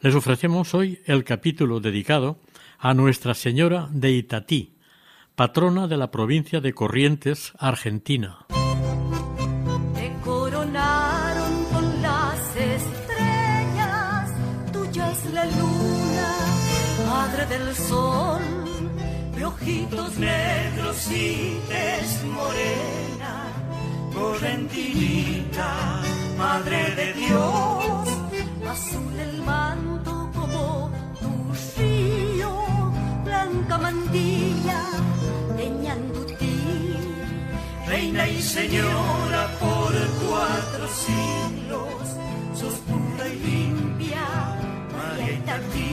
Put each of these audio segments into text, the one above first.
Les ofrecemos hoy el capítulo dedicado a Nuestra Señora de Itatí, patrona de la provincia de Corrientes, Argentina. Te coronaron con las estrellas, tuya es la luna, madre del sol, de ojitos negros y tez morena, correntinita, madre de Dios, azul el manto como tu río, blanca mantilla, Ñandutí, reina y señora por cuatro siglos, sos pura y limpia, María Itatí,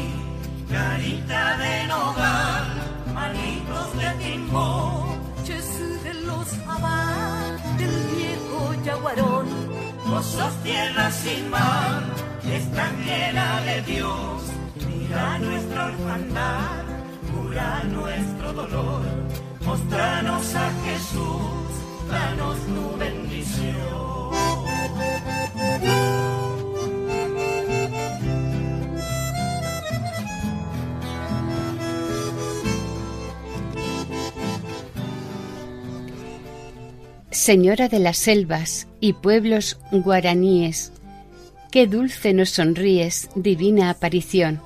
carita de nogal, manitos de timbó, Jesús de los abad del viejo yaguarón, vos sos tierra sin mar, extranjera de Dios, mira nuestra orfandad, cura nuestro dolor, mostranos a Jesús, danos tu bendición. Señora de las selvas y pueblos guaraníes, qué dulce nos sonríes, divina aparición.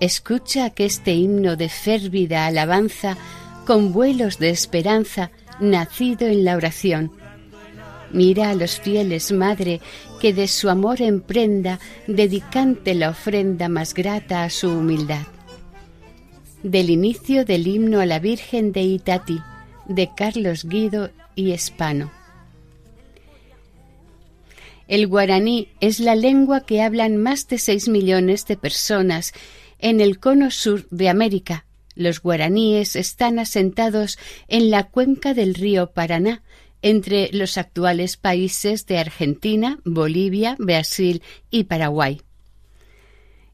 Escucha que este himno de férvida alabanza, con vuelos de esperanza, nacido en la oración. Mira a los fieles, Madre, que de su amor en prenda, dedicante la ofrenda más grata a su humildad. Del inicio del himno a la Virgen de Itati, de Carlos Guido y Espano. El guaraní es la lengua que hablan más de seis millones de personas en el cono sur de América. Los guaraníes están asentados en la cuenca del río Paraná, entre los actuales países de Argentina, Bolivia, Brasil y Paraguay.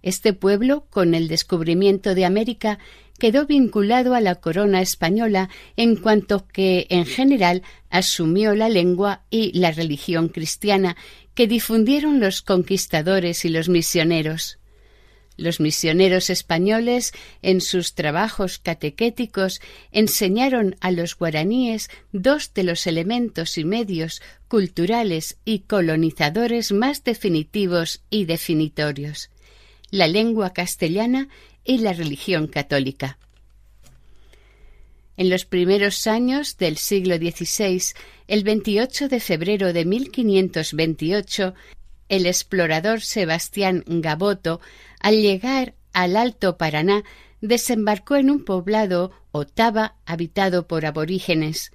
Este pueblo, con el descubrimiento de América, quedó vinculado a la corona española en cuanto que, en general, asumió la lengua y la religión cristiana que difundieron los conquistadores y los misioneros. Los misioneros españoles, en sus trabajos catequéticos, enseñaron a los guaraníes dos de los elementos y medios culturales y colonizadores más definitivos y definitorios la lengua castellana y la religión católica. En los primeros años del siglo XVI, el 28 de febrero de 1528, el explorador Sebastián Gaboto, al llegar al Alto Paraná, desembarcó en un poblado Otava habitado por aborígenes.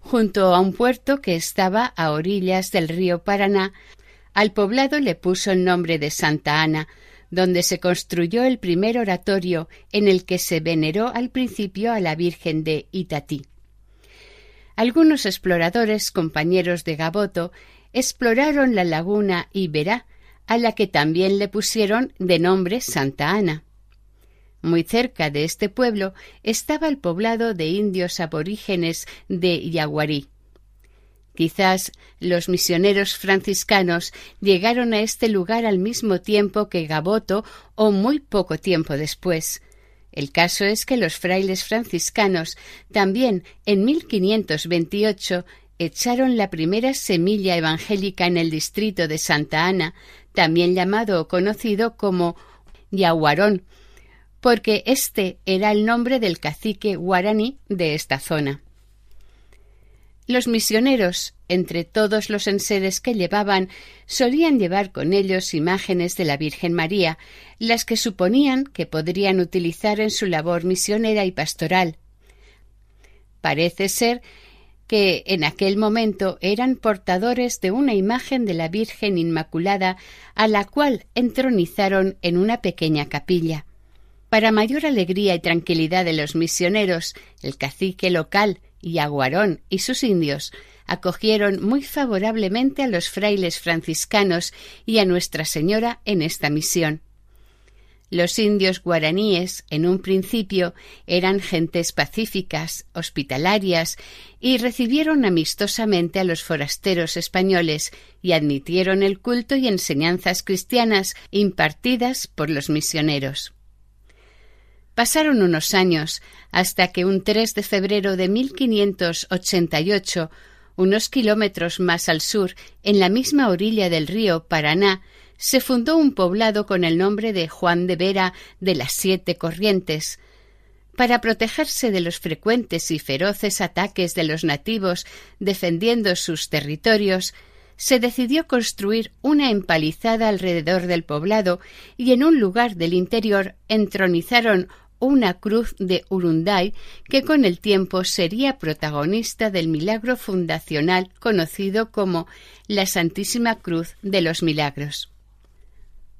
Junto a un puerto que estaba a orillas del río Paraná, al poblado le puso el nombre de Santa Ana, donde se construyó el primer oratorio en el que se veneró al principio a la Virgen de Itatí. Algunos exploradores, compañeros de Gaboto, exploraron la laguna Iberá, a la que también le pusieron de nombre Santa Ana. Muy cerca de este pueblo estaba el poblado de indios aborígenes de Yaguarí. Quizás los misioneros franciscanos llegaron a este lugar al mismo tiempo que Gaboto o muy poco tiempo después. El caso es que los frailes franciscanos también en 1528 echaron la primera semilla evangélica en el distrito de Santa Ana, también llamado o conocido como Yaguarón, porque este era el nombre del cacique guaraní de esta zona. Los misioneros, entre todos los enseres que llevaban, solían llevar con ellos imágenes de la Virgen María, las que suponían que podrían utilizar en su labor misionera y pastoral. Parece ser que en aquel momento eran portadores de una imagen de la Virgen Inmaculada a la cual entronizaron en una pequeña capilla. Para mayor alegría y tranquilidad de los misioneros, el cacique local, Yaguarón y sus indios acogieron muy favorablemente a los frailes franciscanos y a Nuestra Señora en esta misión. Los indios guaraníes, en un principio, eran gentes pacíficas, hospitalarias, y recibieron amistosamente a los forasteros españoles y admitieron el culto y enseñanzas cristianas impartidas por los misioneros. Pasaron unos años hasta que un 3 de febrero de 1588, unos kilómetros más al sur, en la misma orilla del río Paraná, se fundó un poblado con el nombre de Juan de Vera de las Siete Corrientes. Para protegerse de los frecuentes y feroces ataques de los nativos defendiendo sus territorios, se decidió construir una empalizada alrededor del poblado y en un lugar del interior entronizaron una cruz de Urunday que con el tiempo sería protagonista del milagro fundacional conocido como la Santísima Cruz de los Milagros.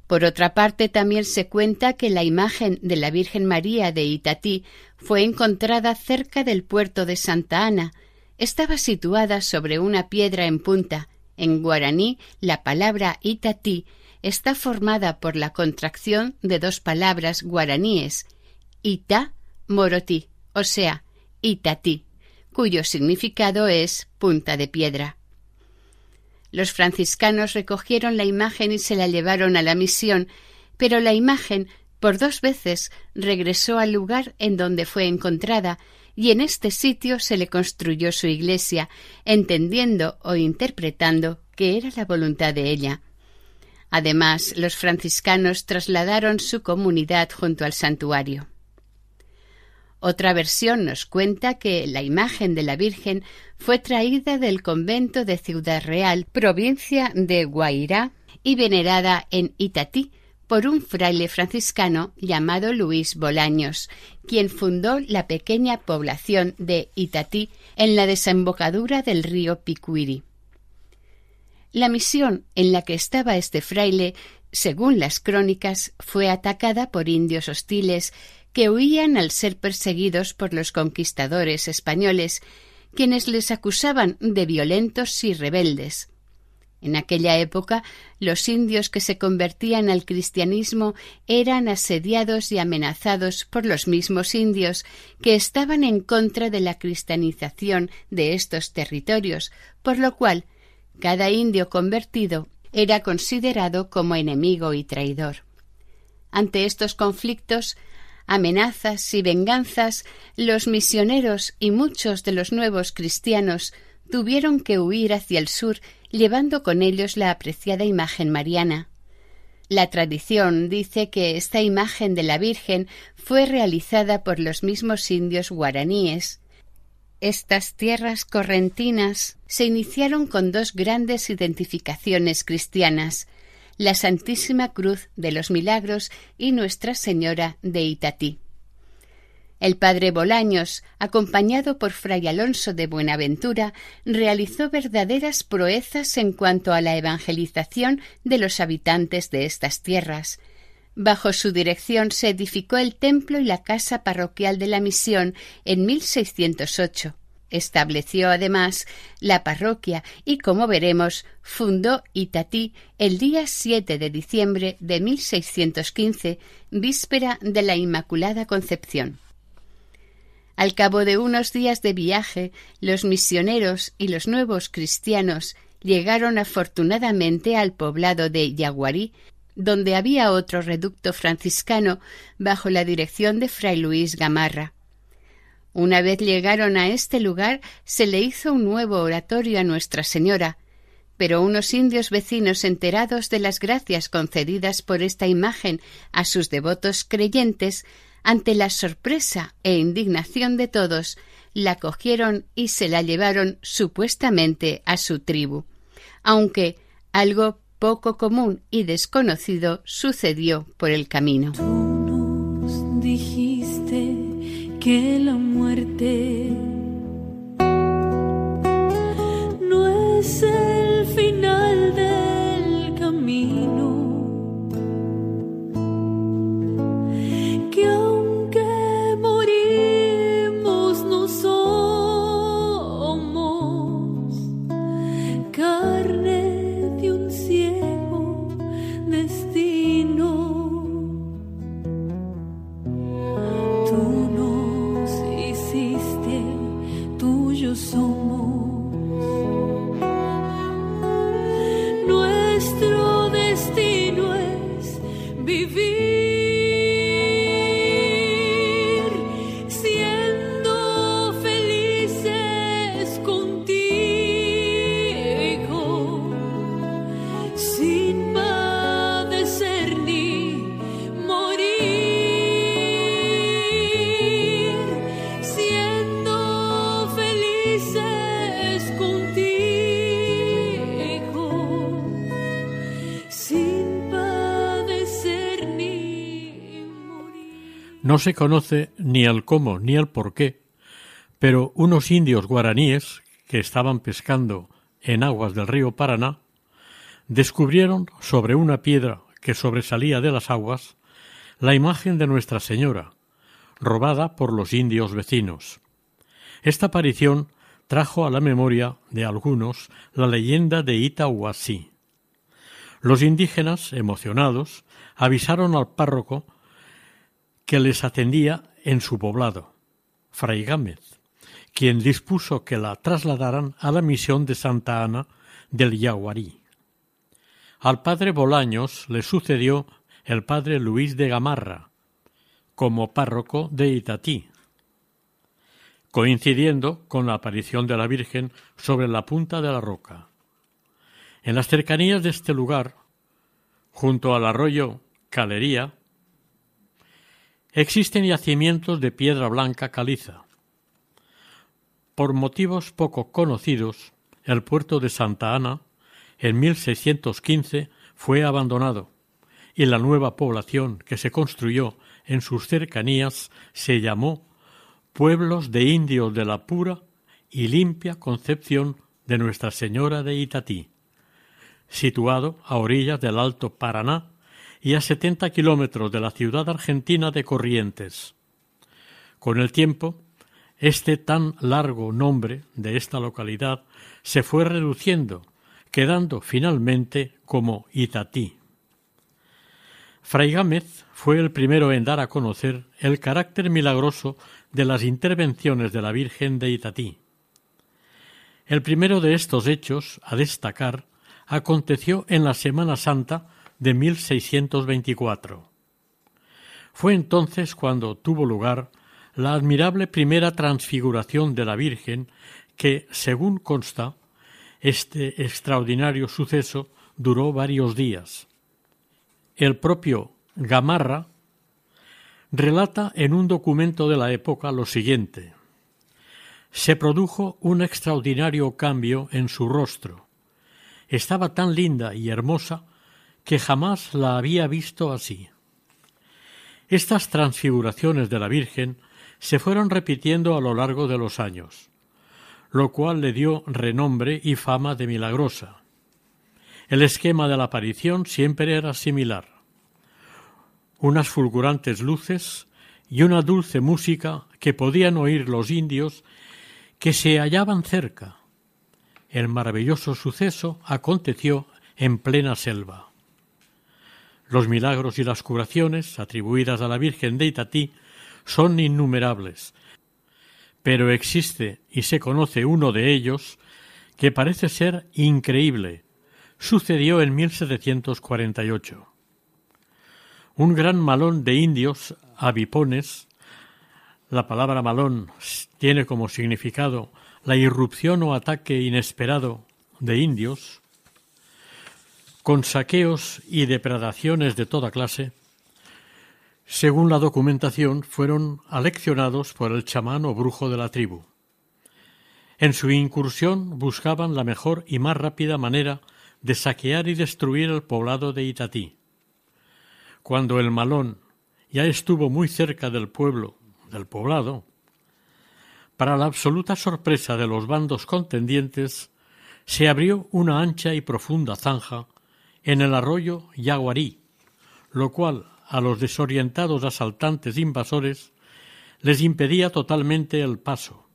Por otra parte, también se cuenta que la imagen de la Virgen María de Itatí fue encontrada cerca del puerto de Santa Ana. Estaba situada sobre una piedra en punta. En guaraní, la palabra Itatí está formada por la contracción de dos palabras guaraníes, Ita Moroti, o sea, Itatí, cuyo significado es punta de piedra. Los franciscanos recogieron la imagen y se la llevaron a la misión, pero la imagen por dos veces regresó al lugar en donde fue encontrada, y en este sitio se le construyó su iglesia, entendiendo o interpretando que era la voluntad de ella. Además, los franciscanos trasladaron su comunidad junto al santuario. Otra versión nos cuenta que la imagen de la Virgen fue traída del convento de Ciudad Real, provincia de Guairá, y venerada en Itatí por un fraile franciscano llamado Luis Bolaños, quien fundó la pequeña población de Itatí en la desembocadura del río Picuiri. La misión en la que estaba este fraile, según las crónicas, fue atacada por indios hostiles que huían al ser perseguidos por los conquistadores españoles, quienes les acusaban de violentos y rebeldes. En aquella época, los indios que se convertían al cristianismo eran asediados y amenazados por los mismos indios que estaban en contra de la cristianización de estos territorios, por lo cual cada indio convertido era considerado como enemigo y traidor. Ante estos conflictos, amenazas y venganzas, los misioneros y muchos de los nuevos cristianos tuvieron que huir hacia el sur llevando con ellos la apreciada imagen mariana. La tradición dice que esta imagen de la Virgen fue realizada por los mismos indios guaraníes. Estas tierras correntinas se iniciaron con dos grandes identificaciones cristianas, la Santísima Cruz de los Milagros y Nuestra Señora de Itatí. El padre Bolaños, acompañado por fray Alonso de Buenaventura, realizó verdaderas proezas en cuanto a la evangelización de los habitantes de estas tierras. Bajo su dirección se edificó el templo y la casa parroquial de la misión en 1608. Estableció además la parroquia y, como veremos, fundó Itatí el día 7 de diciembre de 1615, víspera de la Inmaculada Concepción. Al cabo de unos días de viaje, los misioneros y los nuevos cristianos llegaron afortunadamente al poblado de Yaguarí, donde había otro reducto franciscano bajo la dirección de fray Luis Gamarra. Una vez llegaron a este lugar, se le hizo un nuevo oratorio a Nuestra Señora, pero unos indios vecinos enterados de las gracias concedidas por esta imagen a sus devotos creyentes, ante la sorpresa e indignación de todos, la cogieron y se la llevaron supuestamente a su tribu, aunque algo poco común y desconocido sucedió por el camino que la muerte no es el final del camino. Se conoce ni el cómo ni el por qué, pero unos indios guaraníes que estaban pescando en aguas del río Paraná descubrieron sobre una piedra que sobresalía de las aguas la imagen de Nuestra Señora, robada por los indios vecinos. Esta aparición trajo a la memoria de algunos la leyenda de Itahuasí. Los indígenas, emocionados, avisaron al párroco que les atendía en su poblado, Fray Gámez, quien dispuso que la trasladaran a la misión de Santa Ana del Yaguarí. Al padre Bolaños le sucedió el padre Luis de Gamarra, como párroco de Itatí, coincidiendo con la aparición de la Virgen sobre la punta de la roca. En las cercanías de este lugar, junto al arroyo Calería, Existen yacimientos de piedra blanca caliza. Por motivos poco conocidos, el puerto de Santa Ana en 1615 fue abandonado y la nueva población que se construyó en sus cercanías se llamó Pueblos de Indios de la Pura y Limpia Concepción de Nuestra Señora de Itatí, situado a orillas del Alto Paraná y a 70 kilómetros de la ciudad argentina de Corrientes. Con el tiempo, este tan largo nombre de esta localidad se fue reduciendo, quedando finalmente como Itatí. Fray Gámez fue el primero en dar a conocer el carácter milagroso de las intervenciones de la Virgen de Itatí. El primero de estos hechos a destacar aconteció en la Semana Santa de 1624. Fue entonces cuando tuvo lugar la admirable primera transfiguración de la Virgen que, según consta, este extraordinario suceso duró varios días. El propio Gamarra relata en un documento de la época lo siguiente. Se produjo un extraordinario cambio en su rostro. Estaba tan linda y hermosa que jamás la había visto así. Estas transfiguraciones de la Virgen se fueron repitiendo a lo largo de los años, lo cual le dio renombre y fama de milagrosa. El esquema de la aparición siempre era similar. Unas fulgurantes luces y una dulce música que podían oír los indios que se hallaban cerca. El maravilloso suceso aconteció en plena selva. Los milagros y las curaciones atribuidas a la Virgen de Itatí son innumerables, pero existe y se conoce uno de ellos que parece ser increíble. Sucedió en 1748. Un gran malón de indios avipones, la palabra malón tiene como significado la irrupción o ataque inesperado de indios, con saqueos y depredaciones de toda clase, según la documentación, fueron aleccionados por el chamán o brujo de la tribu. En su incursión buscaban la mejor y más rápida manera de saquear y destruir el poblado de Itatí. Cuando el malón ya estuvo muy cerca del pueblo, del poblado, para la absoluta sorpresa de los bandos contendientes, se abrió una ancha y profunda zanja en el arroyo Yaguarí, lo cual a los desorientados asaltantes invasores les impedía totalmente el paso.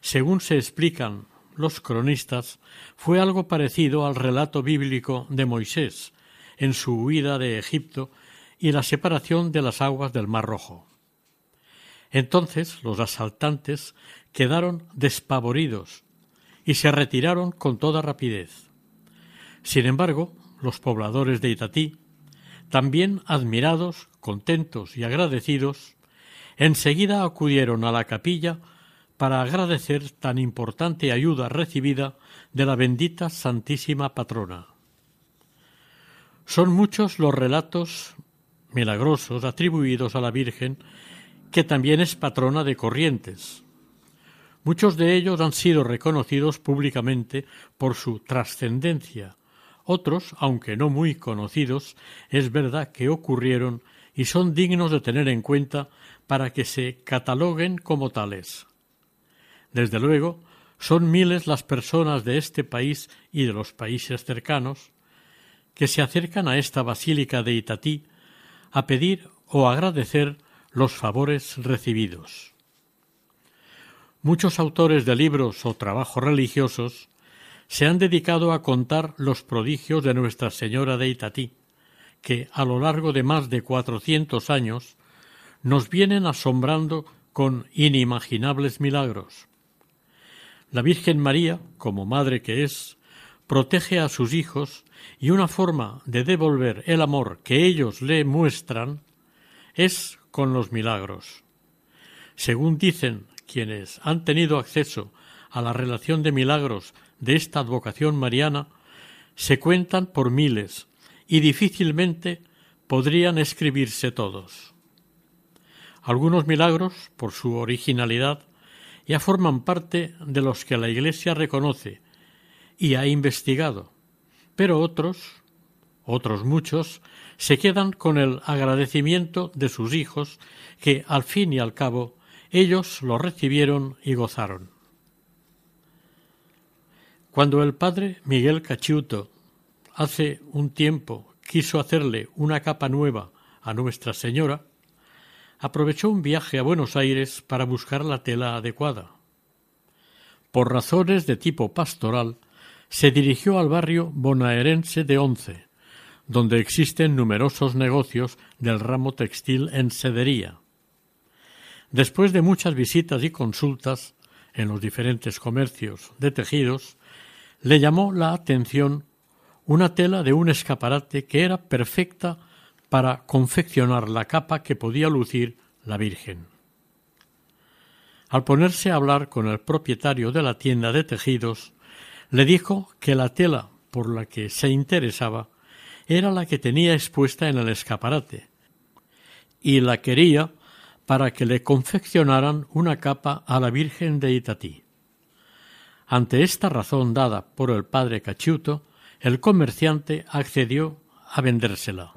Según se explican los cronistas, fue algo parecido al relato bíblico de Moisés en su huida de Egipto y la separación de las aguas del Mar Rojo. Entonces los asaltantes quedaron despavoridos y se retiraron con toda rapidez. Sin embargo, los pobladores de Itatí, también admirados, contentos y agradecidos, enseguida acudieron a la capilla para agradecer tan importante ayuda recibida de la bendita Santísima Patrona. Son muchos los relatos milagrosos atribuidos a la Virgen, que también es patrona de corrientes. Muchos de ellos han sido reconocidos públicamente por su trascendencia. Otros, aunque no muy conocidos, es verdad que ocurrieron y son dignos de tener en cuenta para que se cataloguen como tales. Desde luego, son miles las personas de este país y de los países cercanos que se acercan a esta basílica de Itatí a pedir o agradecer los favores recibidos. Muchos autores de libros o trabajos religiosos se han dedicado a contar los prodigios de Nuestra Señora de Itatí, que a lo largo de más de cuatrocientos años nos vienen asombrando con inimaginables milagros. La Virgen María, como madre que es, protege a sus hijos y una forma de devolver el amor que ellos le muestran es con los milagros. Según dicen quienes han tenido acceso a la relación de milagros de esta advocación mariana, se cuentan por miles y difícilmente podrían escribirse todos. Algunos milagros, por su originalidad, ya forman parte de los que la Iglesia reconoce y ha investigado, pero otros, otros muchos, se quedan con el agradecimiento de sus hijos que, al fin y al cabo, ellos lo recibieron y gozaron. Cuando el padre Miguel Cachiuto hace un tiempo quiso hacerle una capa nueva a Nuestra Señora, aprovechó un viaje a Buenos Aires para buscar la tela adecuada. Por razones de tipo pastoral, se dirigió al barrio bonaerense de Once, donde existen numerosos negocios del ramo textil en sedería. Después de muchas visitas y consultas en los diferentes comercios de tejidos, le llamó la atención una tela de un escaparate que era perfecta para confeccionar la capa que podía lucir la Virgen. Al ponerse a hablar con el propietario de la tienda de tejidos, le dijo que la tela por la que se interesaba era la que tenía expuesta en el escaparate, y la quería para que le confeccionaran una capa a la Virgen de Itatí. Ante esta razón dada por el padre Cachuto, el comerciante accedió a vendérsela.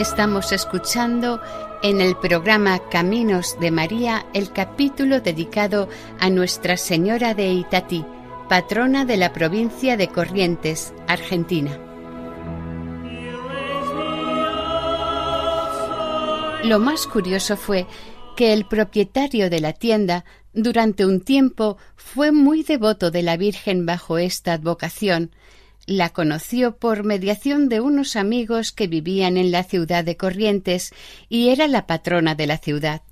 Estamos escuchando en el programa Caminos de María el capítulo dedicado a Nuestra Señora de Itatí, patrona de la provincia de Corrientes, Argentina. Lo más curioso fue que el propietario de la tienda durante un tiempo fue muy devoto de la Virgen bajo esta advocación, la conoció por mediación de unos amigos que vivían en la ciudad de Corrientes y era la patrona de la ciudad.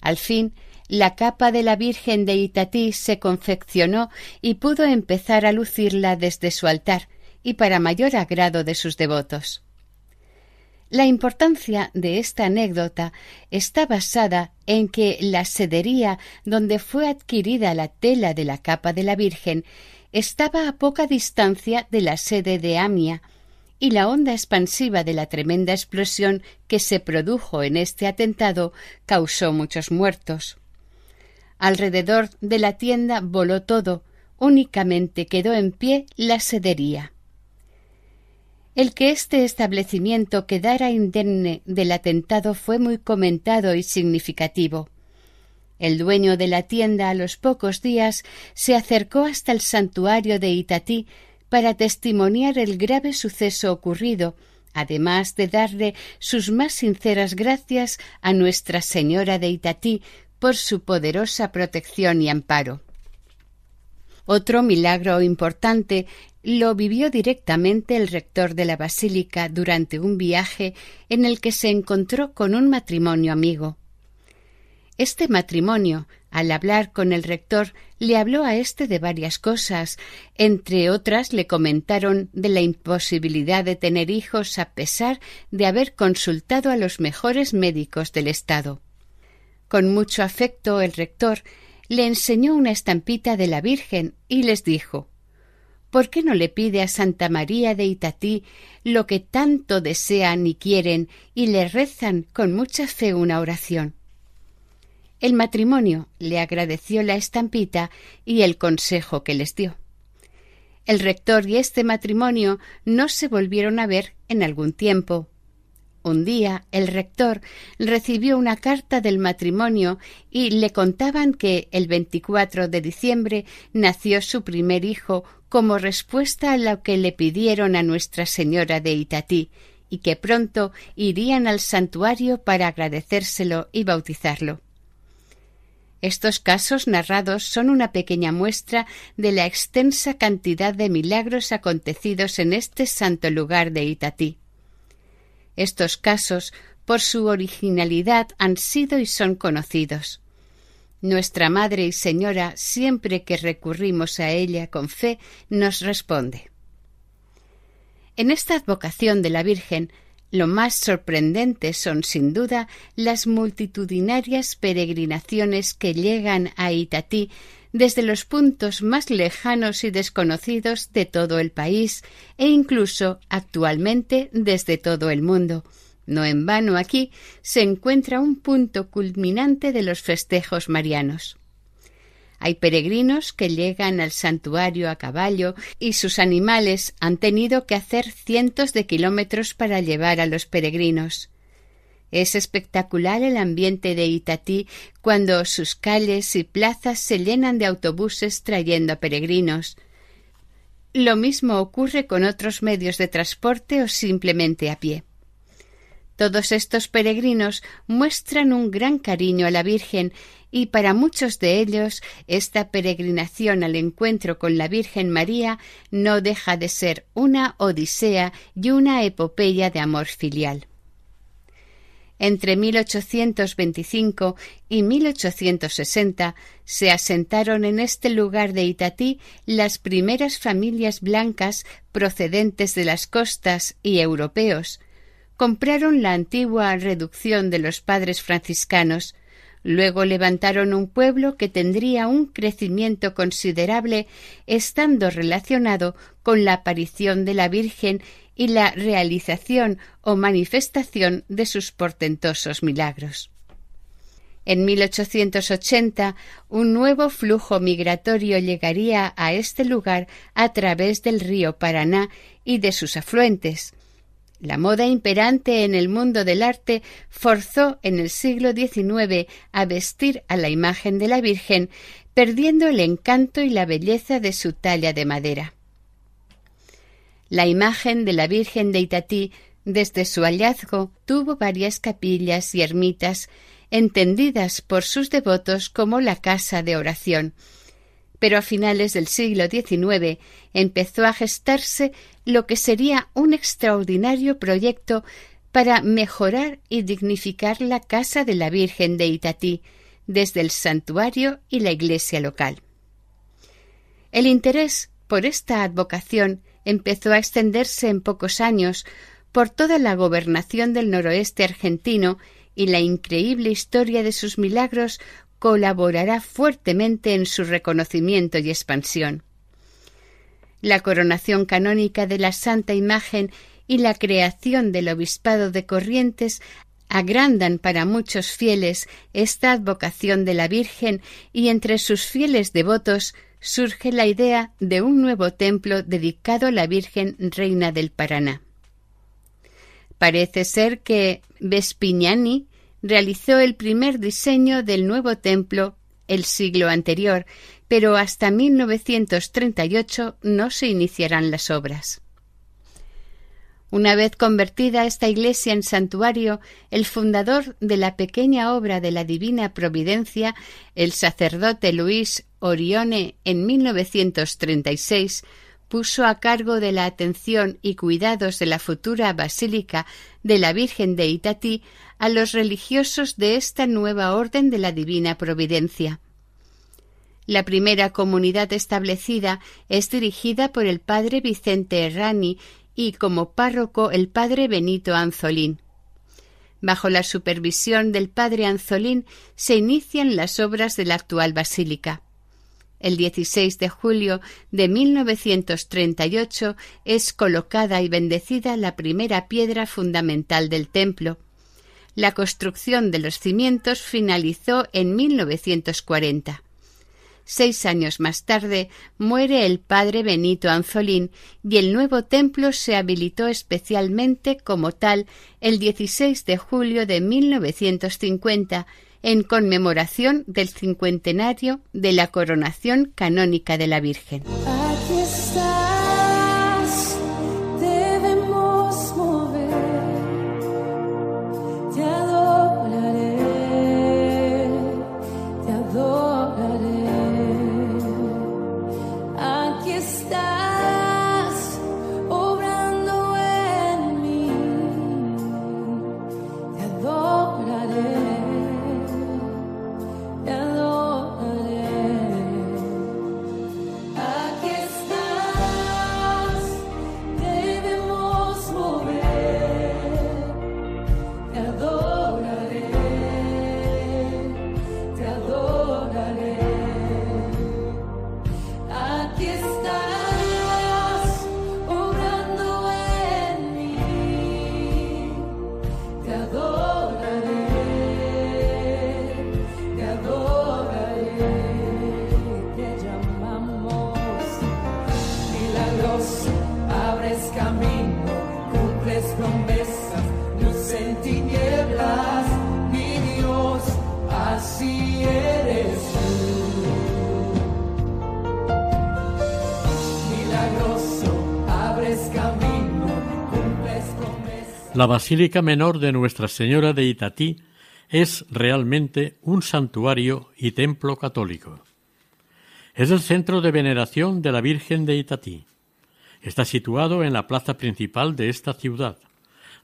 Al fin, la capa de la Virgen de Itatí se confeccionó y pudo empezar a lucirla desde su altar y para mayor agrado de sus devotos. La importancia de esta anécdota está basada en que la sedería donde fue adquirida la tela de la capa de la Virgen estaba a poca distancia de la sede de Amia, y la onda expansiva de la tremenda explosión que se produjo en este atentado causó muchos muertos. Alrededor de la tienda voló todo, únicamente quedó en pie la sedería. El que este establecimiento quedara indemne del atentado fue muy comentado y significativo. El dueño de la tienda a los pocos días se acercó hasta el santuario de Itatí para testimoniar el grave suceso ocurrido, además de darle sus más sinceras gracias a Nuestra Señora de Itatí por su poderosa protección y amparo. Otro milagro importante lo vivió directamente el rector de la basílica durante un viaje en el que se encontró con un matrimonio amigo. Este matrimonio, al hablar con el rector, le habló a éste de varias cosas. Entre otras le comentaron de la imposibilidad de tener hijos a pesar de haber consultado a los mejores médicos del Estado. Con mucho afecto el rector le enseñó una estampita de la Virgen y les dijo ¿Por qué no le pide a Santa María de Itatí lo que tanto desean y quieren y le rezan con mucha fe una oración? El matrimonio le agradeció la estampita y el consejo que les dio. El rector y este matrimonio no se volvieron a ver en algún tiempo. Un día el rector recibió una carta del matrimonio y le contaban que el 24 de diciembre nació su primer hijo como respuesta a lo que le pidieron a Nuestra Señora de Itatí y que pronto irían al santuario para agradecérselo y bautizarlo. Estos casos narrados son una pequeña muestra de la extensa cantidad de milagros acontecidos en este santo lugar de Itatí. Estos casos, por su originalidad, han sido y son conocidos. Nuestra Madre y Señora, siempre que recurrimos a ella con fe, nos responde. En esta advocación de la Virgen lo más sorprendente son, sin duda, las multitudinarias peregrinaciones que llegan a Itatí desde los puntos más lejanos y desconocidos de todo el país e incluso actualmente desde todo el mundo. No en vano aquí se encuentra un punto culminante de los festejos marianos. Hay peregrinos que llegan al santuario a caballo y sus animales han tenido que hacer cientos de kilómetros para llevar a los peregrinos. Es espectacular el ambiente de Itatí cuando sus calles y plazas se llenan de autobuses trayendo peregrinos. Lo mismo ocurre con otros medios de transporte o simplemente a pie. Todos estos peregrinos muestran un gran cariño a la Virgen y para muchos de ellos esta peregrinación al encuentro con la Virgen María no deja de ser una odisea y una epopeya de amor filial. Entre 1825 y 1860 se asentaron en este lugar de Itatí las primeras familias blancas procedentes de las costas y europeos, compraron la antigua reducción de los padres franciscanos, luego levantaron un pueblo que tendría un crecimiento considerable estando relacionado con la aparición de la Virgen y la realización o manifestación de sus portentosos milagros. En 1880 un nuevo flujo migratorio llegaría a este lugar a través del río Paraná y de sus afluentes, La moda imperante en el mundo del arte forzó en el siglo XIX a vestir a la imagen de la Virgen, perdiendo el encanto y la belleza de su talla de madera. La imagen de la Virgen de Itatí, desde su hallazgo, tuvo varias capillas y ermitas, entendidas por sus devotos como la casa de oración, pero a finales del siglo XIX empezó a gestarse lo que sería un extraordinario proyecto para mejorar y dignificar la casa de la Virgen de Itatí, desde el santuario y la iglesia local. El interés por esta advocación empezó a extenderse en pocos años por toda la gobernación del noroeste argentino y la increíble historia de sus milagros colaborará fuertemente en su reconocimiento y expansión. La coronación canónica de la Santa Imagen y la creación del Obispado de Corrientes agrandan para muchos fieles esta advocación de la Virgen y entre sus fieles devotos surge la idea de un nuevo templo dedicado a la Virgen Reina del Paraná. Parece ser que Vespignani realizó el primer diseño del nuevo templo el siglo anterior, pero hasta 1938 no se iniciarán las obras. Una vez convertida esta iglesia en santuario, el fundador de la pequeña obra de la Divina Providencia, el sacerdote Luis Orione, en 1936, puso a cargo de la atención y cuidados de la futura Basílica de la Virgen de Itatí a los religiosos de esta nueva orden de la Divina Providencia. La primera comunidad establecida es dirigida por el padre Vicente Errani y como párroco el padre Benito Anzolín. Bajo la supervisión del padre Anzolín se inician las obras de la actual basílica. El 16 de julio de 1938 es colocada y bendecida la primera piedra fundamental del templo. La construcción de los cimientos finalizó en 1940. Seis años más tarde muere el padre Benito Anzolín y el nuevo templo se habilitó especialmente como tal el 16 de julio de 1950 en conmemoración del cincuentenario de la coronación canónica de la Virgen. La Basílica Menor de Nuestra Señora de Itatí es realmente un santuario y templo católico. Es el centro de veneración de la Virgen de Itatí. Está situado en la plaza principal de esta ciudad,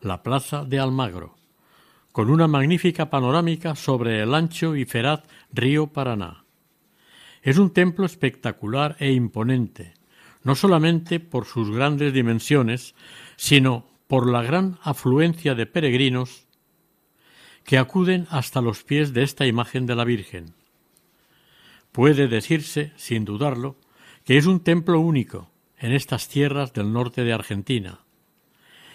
la Plaza de Almagro, con una magnífica panorámica sobre el ancho y feraz río Paraná. Es un templo espectacular e imponente, no solamente por sus grandes dimensiones, sino por la gran afluencia de peregrinos que acuden hasta los pies de esta imagen de la Virgen. Puede decirse, sin dudarlo, que es un templo único en estas tierras del norte de Argentina.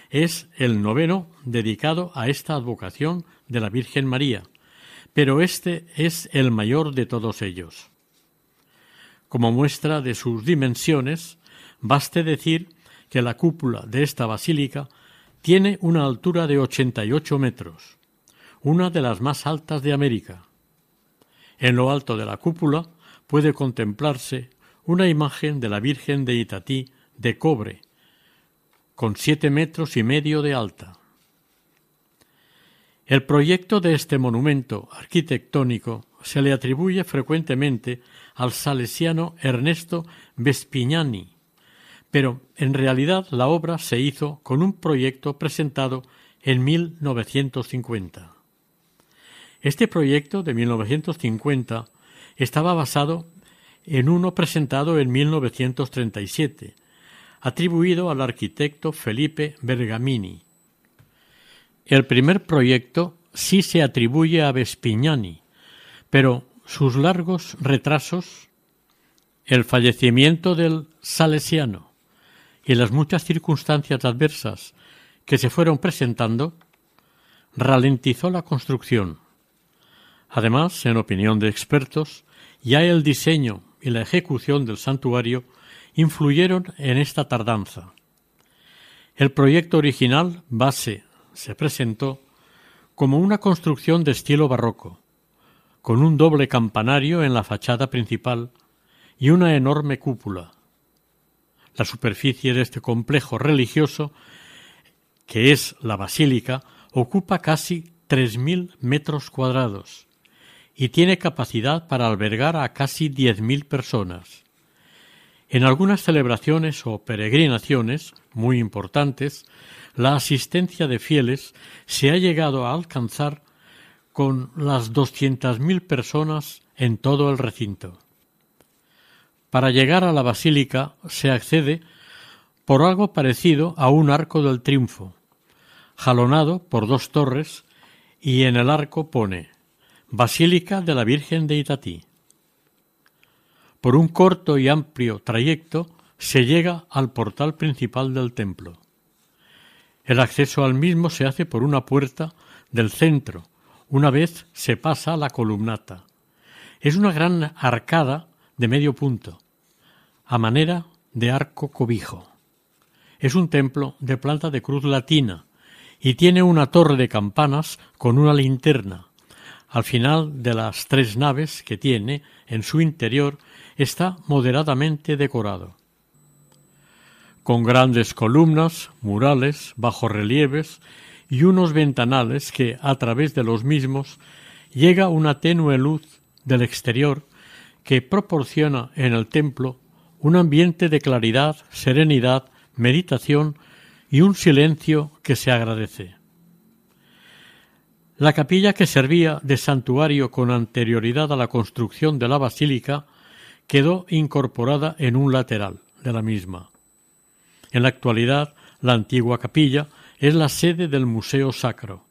Es el noveno dedicado a esta advocación de la Virgen María, pero este es el mayor de todos ellos. Como muestra de sus dimensiones, baste decir que la cúpula de esta basílica Tiene una altura de 88 metros, una de las más altas de América. En lo alto de la cúpula puede contemplarse una imagen de la Virgen de Itatí de cobre, con siete metros y medio de alta. El proyecto de este monumento arquitectónico se le atribuye frecuentemente al salesiano Ernesto Vespignani, pero en realidad la obra se hizo con un proyecto presentado en 1950. Este proyecto de 1950 estaba basado en uno presentado en 1937, atribuido al arquitecto Felipe Bergamini. El primer proyecto sí se atribuye a Vespignani, pero sus largos retrasos, el fallecimiento del salesiano y las muchas circunstancias adversas que se fueron presentando, ralentizó la construcción. Además, en opinión de expertos, ya el diseño y la ejecución del santuario influyeron en esta tardanza. El proyecto original, base, se presentó como una construcción de estilo barroco, con un doble campanario en la fachada principal y una enorme cúpula. La superficie de este complejo religioso, que es la basílica, ocupa casi tres mil metros cuadrados y tiene capacidad para albergar a casi diez mil personas. En algunas celebraciones o peregrinaciones muy importantes, la asistencia de fieles se ha llegado a alcanzar con las doscientas mil personas en todo el recinto. Para llegar a la basílica se accede por algo parecido a un arco del triunfo, jalonado por dos torres, y en el arco pone Basílica de la Virgen de Itatí. Por un corto y amplio trayecto se llega al portal principal del templo. El acceso al mismo se hace por una puerta del centro, una vez se pasa la columnata. Es una gran arcada de medio punto, a manera de arco cobijo. Es un templo de planta de cruz latina y tiene una torre de campanas con una linterna, al final de las tres naves que tiene, en su interior, está moderadamente decorado. Con grandes columnas, murales, bajorrelieves y unos ventanales que, a través de los mismos, llega una tenue luz del exterior que proporciona en el templo un ambiente de claridad, serenidad, meditación y un silencio que se agradece. La capilla que servía de santuario con anterioridad a la construcción de la basílica quedó incorporada en un lateral de la misma. En la actualidad, la antigua capilla es la sede del Museo Sacro.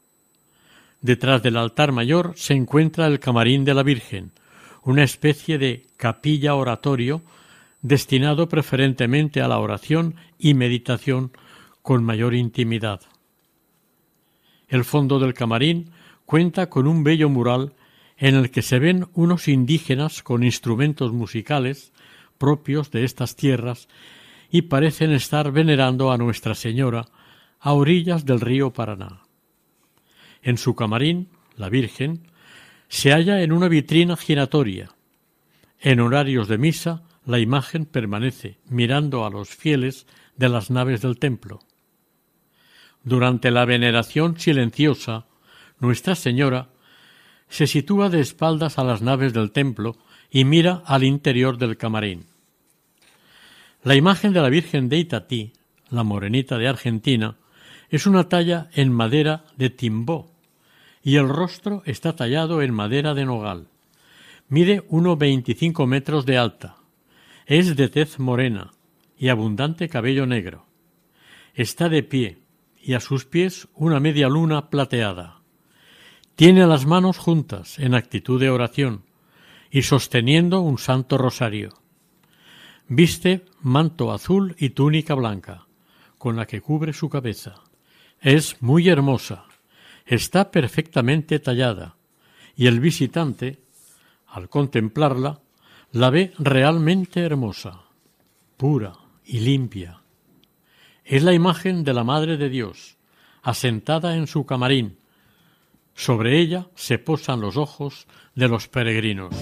Detrás del altar mayor se encuentra el camarín de la Virgen, una especie de capilla oratorio destinado preferentemente a la oración y meditación con mayor intimidad. El fondo del camarín cuenta con un bello mural en el que se ven unos indígenas con instrumentos musicales propios de estas tierras y parecen estar venerando a Nuestra Señora a orillas del río Paraná. En su camarín, la Virgen, se halla en una vitrina giratoria. En horarios de misa, la imagen permanece mirando a los fieles de las naves del templo. Durante la veneración silenciosa, Nuestra Señora se sitúa de espaldas a las naves del templo y mira al interior del camarín. La imagen de la Virgen de Itatí, la morenita de Argentina, es una talla en madera de timbó y el rostro está tallado en madera de nogal. Mide 1,25 metros de alta. Es de tez morena y abundante cabello negro. Está de pie y a sus pies una media luna plateada. Tiene las manos juntas en actitud de oración y sosteniendo un santo rosario. Viste manto azul y túnica blanca, con la que cubre su cabeza. Es muy hermosa, está perfectamente tallada, y el visitante, al contemplarla, la ve realmente hermosa, pura y limpia. Es la imagen de la Madre de Dios, asentada en su camarín. Sobre ella se posan los ojos de los peregrinos.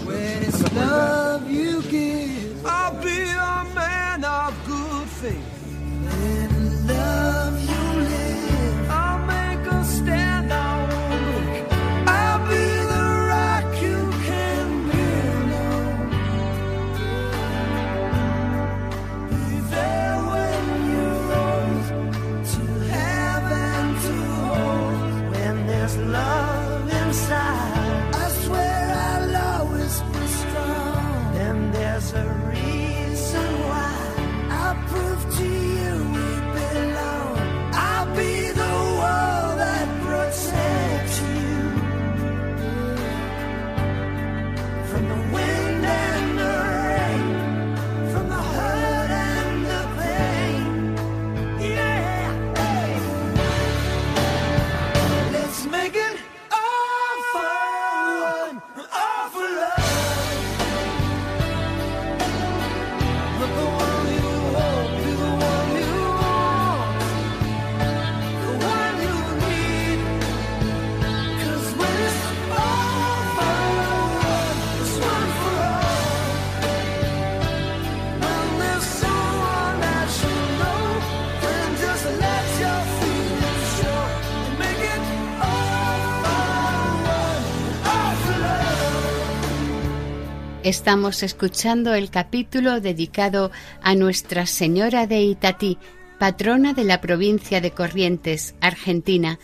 Estamos escuchando el capítulo dedicado a Nuestra Señora de Itatí, patrona de la provincia de Corrientes, Argentina,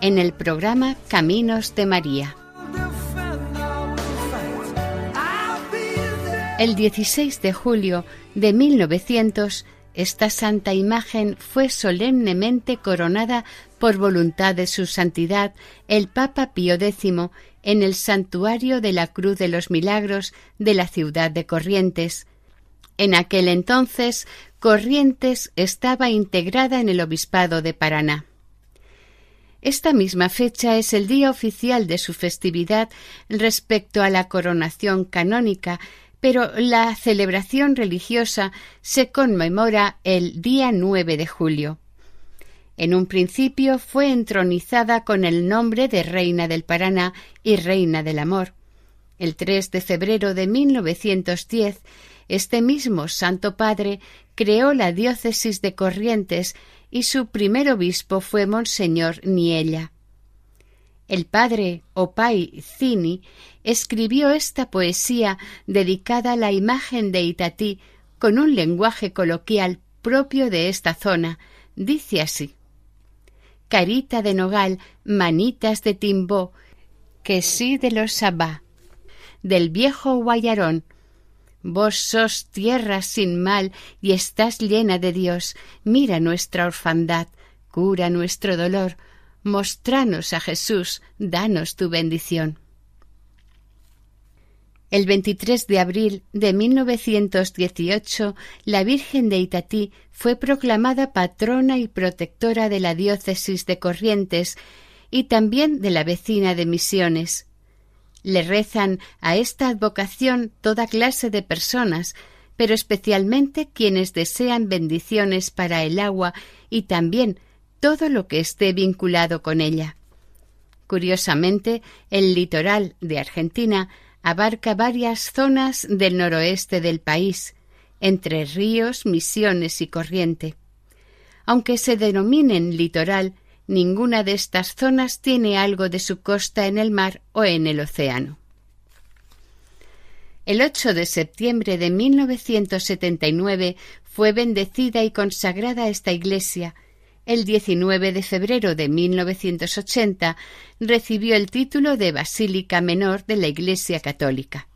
en el programa Caminos de María. El 16 de julio de 1900, esta santa imagen fue solemnemente coronada por voluntad de su santidad el Papa Pío X en el santuario de la Cruz de los Milagros de la ciudad de Corrientes. En aquel entonces, Corrientes estaba integrada en el Obispado de Paraná. Esta misma fecha es el día oficial de su festividad respecto a la coronación canónica, pero la celebración religiosa se conmemora el día 9 de julio. En un principio fue entronizada con el nombre de Reina del Paraná y Reina del Amor. El 3 de febrero de 1910, este mismo Santo Padre creó la diócesis de Corrientes y su primer obispo fue Monseñor Niella. El padre Opai Cini escribió esta poesía dedicada a la imagen de Itatí con un lenguaje coloquial propio de esta zona. Dice así: Carita de nogal, manitas de timbó, que sí de los sabá, del viejo Guayarón. Vos sos tierra sin mal y estás llena de Dios. Mira nuestra orfandad, cura nuestro dolor. Mostranos a Jesús, danos tu bendición. El 23 de abril de 1918, la Virgen de Itatí fue proclamada patrona y protectora de la diócesis de Corrientes y también de la vecina de Misiones. Le rezan a esta advocación toda clase de personas, pero especialmente quienes desean bendiciones para el agua y también todo lo que esté vinculado con ella. Curiosamente, el litoral de Argentina abarca varias zonas del noroeste del país, entre ríos, misiones y corriente. Aunque se denominen litoral, ninguna de estas zonas tiene algo de su costa en el mar o en el océano. El 8 de septiembre de 1979 fue bendecida y consagrada esta iglesia. El 19 de febrero de 1980 recibió el título de Basílica Menor de la Iglesia Católica.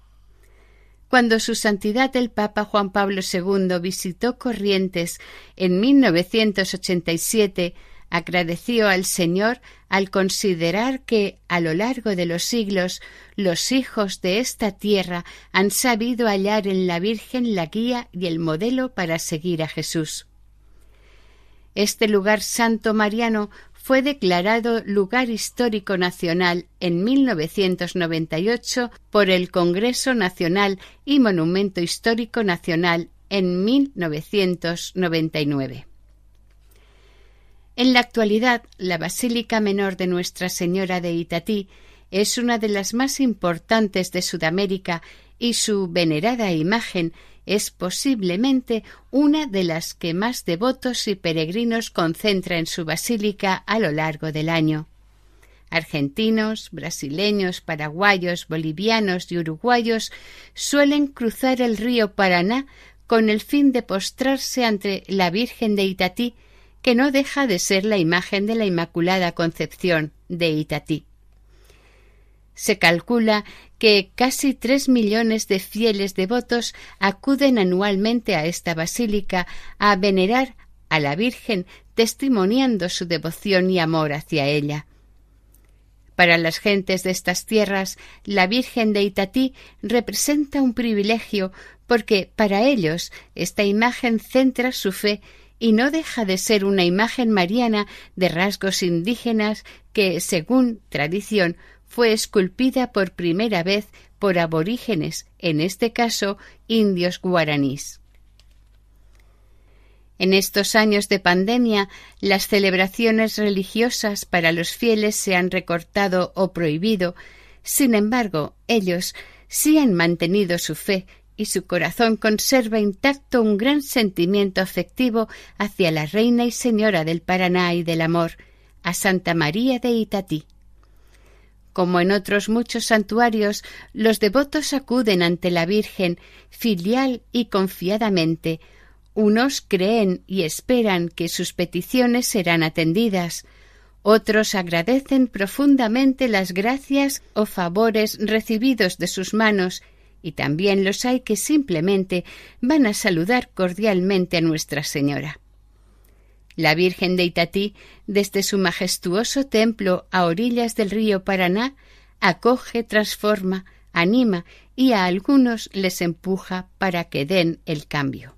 Cuando Su Santidad el Papa Juan Pablo II visitó Corrientes en 1987, agradeció al Señor al considerar que a lo largo de los siglos los hijos de esta tierra han sabido hallar en la Virgen la guía y el modelo para seguir a Jesús. Este lugar santo mariano fue declarado lugar histórico nacional en 1998 por el Congreso Nacional y Monumento Histórico Nacional en 1999. En la actualidad, la Basílica Menor de Nuestra Señora de Itatí es una de las más importantes de Sudamérica y su venerada imagen es posiblemente una de las que más devotos y peregrinos concentra en su basílica a lo largo del año. Argentinos, brasileños, paraguayos, bolivianos y uruguayos suelen cruzar el río Paraná con el fin de postrarse ante la Virgen de Itatí, que no deja de ser la imagen de la Inmaculada Concepción de Itatí. Se calcula que casi tres millones de fieles devotos acuden anualmente a esta basílica a venerar a la Virgen, testimoniando su devoción y amor hacia ella. Para las gentes de estas tierras, la Virgen de Itatí representa un privilegio porque para ellos esta imagen centra su fe y no deja de ser una imagen mariana de rasgos indígenas que, según tradición, fue esculpida por primera vez por aborígenes, en este caso indios guaraníes. En estos años de pandemia, las celebraciones religiosas para los fieles se han recortado o prohibido. Sin embargo, ellos sí han mantenido su fe y su corazón conserva intacto un gran sentimiento afectivo hacia la Reina y Señora del Paraná y del Amor, a Santa María de Itatí. Como en otros muchos santuarios, los devotos acuden ante la Virgen filial y confiadamente. Unos creen y esperan que sus peticiones serán atendidas. Otros agradecen profundamente las gracias o favores recibidos de sus manos y también los hay que simplemente van a saludar cordialmente a Nuestra Señora. La Virgen de Itatí, desde su majestuoso templo a orillas del río Paraná, acoge, transforma, anima y a algunos les empuja para que den el cambio.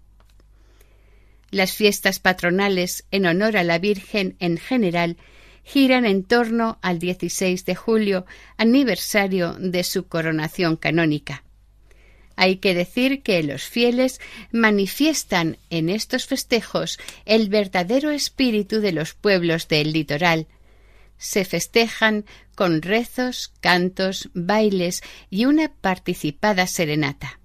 Las fiestas patronales en honor a la Virgen en general giran en torno al 16 de julio, aniversario de su coronación canónica. Hay que decir que los fieles manifiestan en estos festejos el verdadero espíritu de los pueblos del litoral. Se festejan con rezos, cantos, bailes y una participada serenata.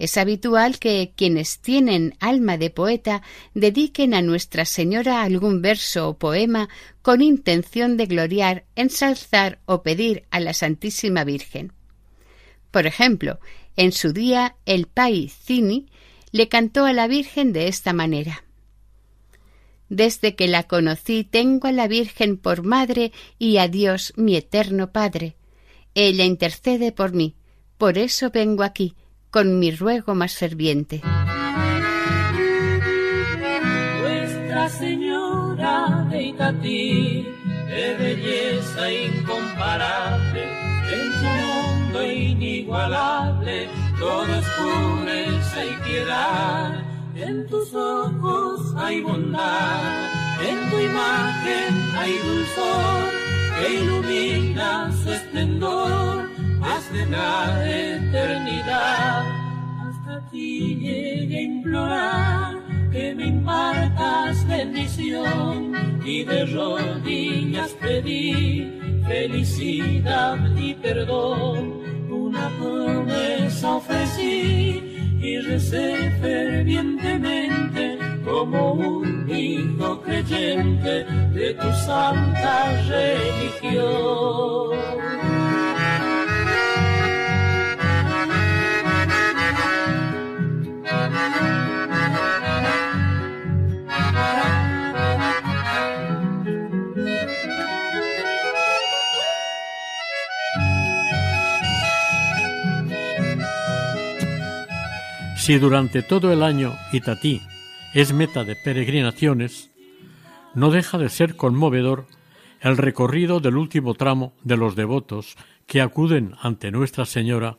Es habitual que quienes tienen alma de poeta dediquen a Nuestra Señora algún verso o poema con intención de gloriar, ensalzar o pedir a la Santísima Virgen. Por ejemplo, en su día, el Pai Cini le cantó a la Virgen de esta manera. Desde que la conocí tengo a la Virgen por madre y a Dios mi eterno Padre. Ella intercede por mí, por eso vengo aquí, con mi ruego más ferviente. Nuestra Señora de de belleza incomparable, inigualable, todo es pureza y piedad. En tus ojos hay bondad, en tu imagen hay dulzor, que ilumina su esplendor desde la eternidad. Hasta ti llegué a implorar que me impartas bendición y de rodillas pedí felicidad y perdón. Una promesa ofrecí y recé fervientemente como un hijo creyente de tu santa religión. Si durante todo el año Itatí es meta de peregrinaciones, no deja de ser conmovedor el recorrido del último tramo de los devotos que acuden ante Nuestra Señora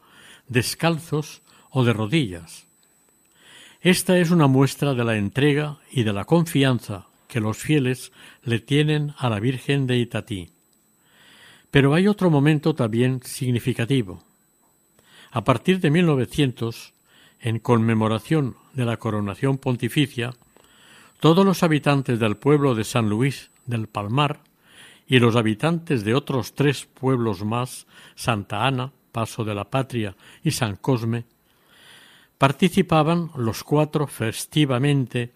descalzos o de rodillas. Esta es una muestra de la entrega y de la confianza que los fieles le tienen a la Virgen de Itatí. Pero hay otro momento también significativo. A partir de 1900, en conmemoración de la coronación pontificia, Todos los habitantes del pueblo de San Luis del Palmar y los habitantes de otros tres pueblos más, Santa Ana, Paso de la Patria y San Cosme, participaban los cuatro festivamente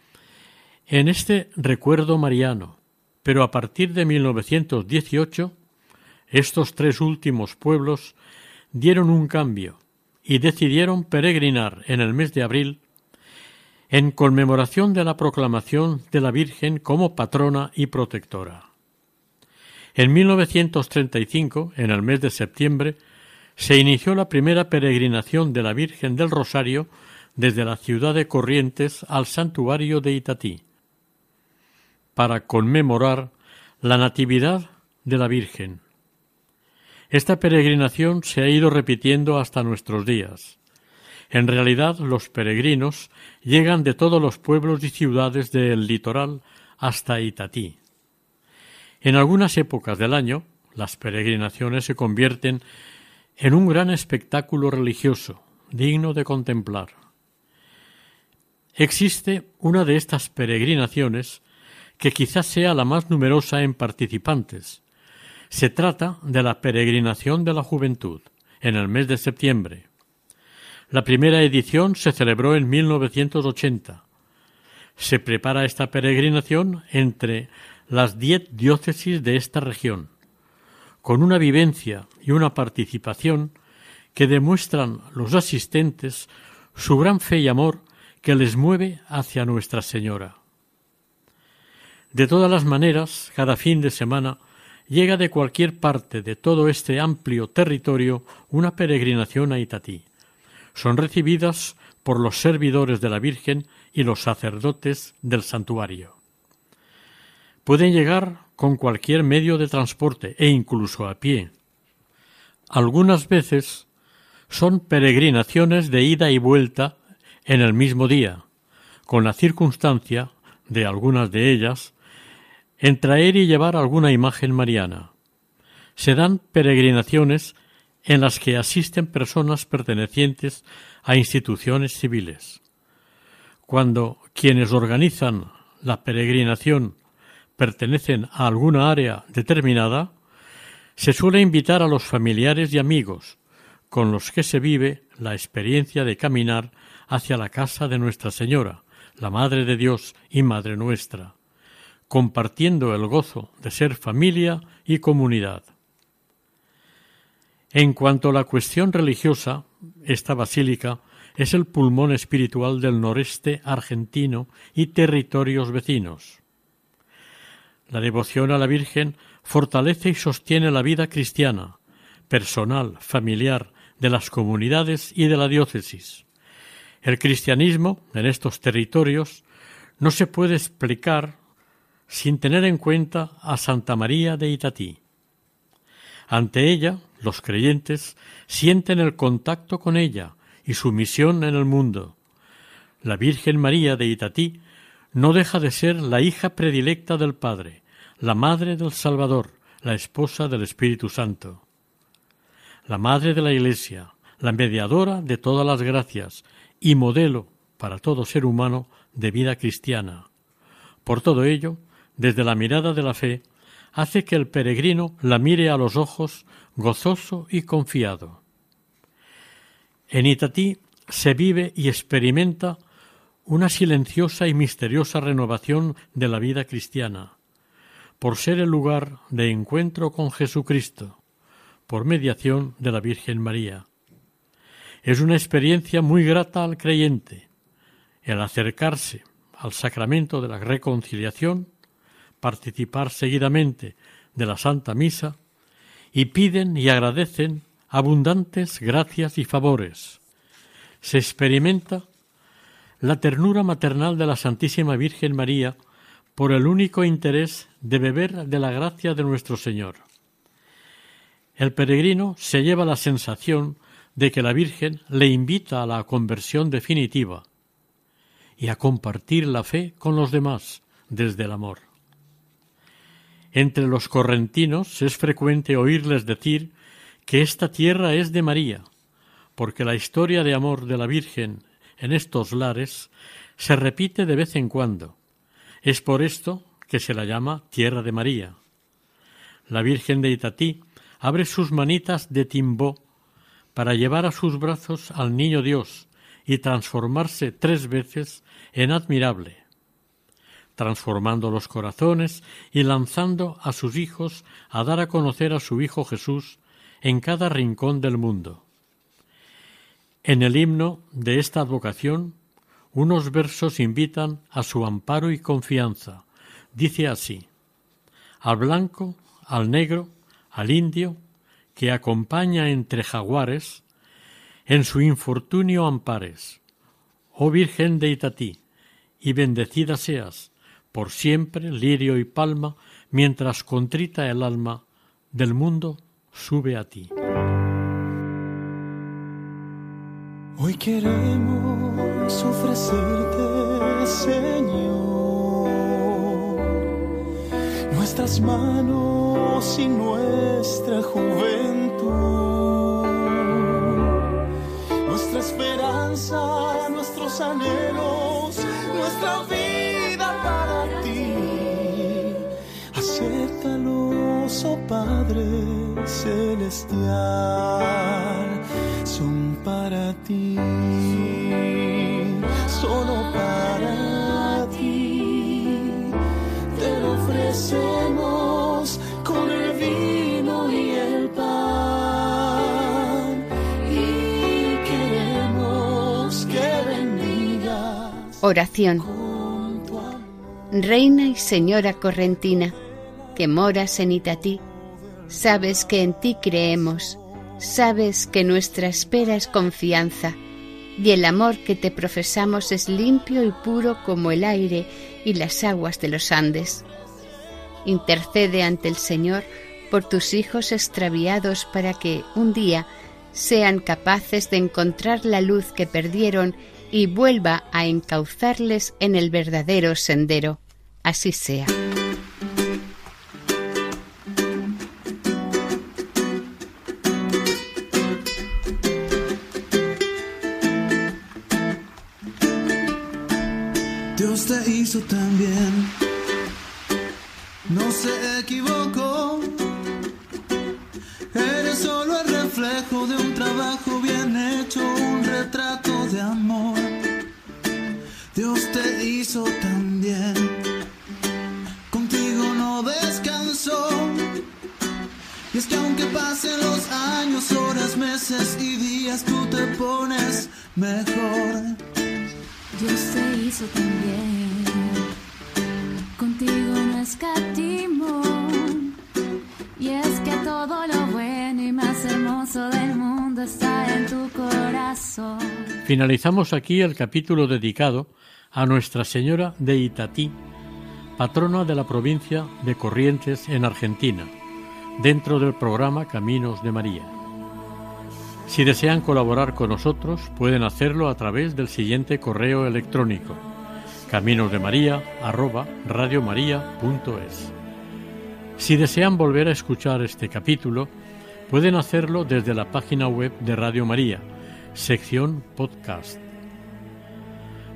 en este recuerdo mariano, pero a partir de 1918 estos tres últimos pueblos dieron un cambio y decidieron peregrinar en el mes de abril en conmemoración de la proclamación de la Virgen como patrona y protectora. En 1935, en el mes de septiembre, se inició la primera peregrinación de la Virgen del Rosario desde la ciudad de Corrientes al santuario de Itatí, para conmemorar la Natividad de la Virgen. Esta peregrinación se ha ido repitiendo hasta nuestros días. En realidad, los peregrinos llegan de todos los pueblos y ciudades del litoral hasta Itatí. En algunas épocas del año, las peregrinaciones se convierten en un gran espectáculo religioso, digno de contemplar. Existe una de estas peregrinaciones que quizás sea la más numerosa en participantes. Se trata de la peregrinación de la juventud, en el mes de septiembre. La primera edición se celebró en 1980. Se prepara esta peregrinación entre las diez diócesis de esta región, con una vivencia y una participación que demuestran los asistentes su gran fe y amor que les mueve hacia Nuestra Señora. De todas las maneras, cada fin de semana llega de cualquier parte de todo este amplio territorio una peregrinación a Itatí. Son recibidas por los servidores de la Virgen y los sacerdotes del santuario. Pueden llegar con cualquier medio de transporte e incluso a pie. Algunas veces son peregrinaciones de ida y vuelta en el mismo día, con la circunstancia de algunas de ellas en traer y llevar alguna imagen mariana. Se dan peregrinaciones en las que asisten personas pertenecientes a instituciones civiles. Cuando quienes organizan la peregrinación pertenecen a alguna área determinada, se suele invitar a los familiares y amigos con los que se vive la experiencia de caminar hacia la casa de Nuestra Señora, la Madre de Dios y Madre nuestra, compartiendo el gozo de ser familia y comunidad. En cuanto a la cuestión religiosa, esta basílica es el pulmón espiritual del noreste argentino y territorios vecinos. La devoción a la Virgen fortalece y sostiene la vida cristiana, personal, familiar, de las comunidades y de la diócesis. El cristianismo en estos territorios no se puede explicar sin tener en cuenta a Santa María de Itatí. Ante ella, los creyentes sienten el contacto con ella y su misión en el mundo. La Virgen María de Itatí no deja de ser la hija predilecta del Padre, la madre del Salvador, la esposa del Espíritu Santo. La madre de la Iglesia, la mediadora de todas las gracias y modelo para todo ser humano de vida cristiana. Por todo ello, desde la mirada de la fe, hace que el peregrino la mire a los ojos gozoso y confiado. En Itatí se vive y experimenta una silenciosa y misteriosa renovación de la vida cristiana, por ser el lugar de encuentro con Jesucristo, por mediación de la Virgen María. Es una experiencia muy grata al creyente, el acercarse al sacramento de la reconciliación, participar seguidamente de la Santa Misa y piden y agradecen abundantes gracias y favores. Se experimenta la ternura maternal de la Santísima Virgen María por el único interés de beber de la gracia de nuestro Señor. El peregrino se lleva la sensación de que la Virgen le invita a la conversión definitiva y a compartir la fe con los demás desde el amor. Entre los correntinos es frecuente oírles decir que esta tierra es de María, porque la historia de amor de la Virgen en estos lares se repite de vez en cuando, Es por esto que se la llama Tierra de María. La Virgen de Itatí abre sus manitas de timbó para llevar a sus brazos al niño Dios y transformarse tres veces en admirable, transformando los corazones y lanzando a sus hijos a dar a conocer a su Hijo Jesús en cada rincón del mundo. En el himno de esta advocación, unos versos invitan a su amparo y confianza. Dice así, al blanco, al negro, al indio, que acompaña entre jaguares, en su infortunio ampares. Oh Virgen de Itatí, y bendecida seas, por siempre lirio y palma, mientras contrita el alma del mundo sube a ti. Hoy queremos ofrecerte, Señor, nuestras manos y nuestra juventud, nuestra esperanza, nuestros anhelos, nuestra vida Padre Celestial, son para ti, solo para ti. Te lo ofrecemos con el vino y el pan y queremos que bendigas Oración. Reina y Señora correntina, que moras en Itatí, sabes que en ti creemos, sabes que nuestra espera es confianza, y el amor que te profesamos es limpio y puro como el aire y las aguas de los Andes. Intercede ante el Señor por tus hijos extraviados para que un día sean capaces de encontrar la luz que perdieron y vuelva a encauzarles en el verdadero sendero. Así sea. Finalizamos aquí el capítulo dedicado a Nuestra Señora de Itatí, patrona de la provincia de Corrientes en Argentina, dentro del programa Caminos de María. Si desean colaborar con nosotros, pueden hacerlo a través del siguiente correo electrónico caminosdemaria@radiomaria.es. Si desean volver a escuchar este capítulo, pueden hacerlo desde la página web de Radio María, sección podcast.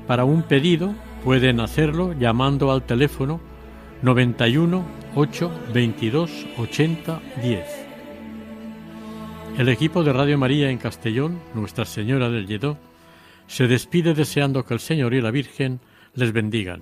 Para un pedido pueden hacerlo llamando al teléfono 91 8 22 80 10. El equipo de Radio María en Castellón, Nuestra Señora del Lledó, se despide deseando que el Señor y la Virgen les bendigan.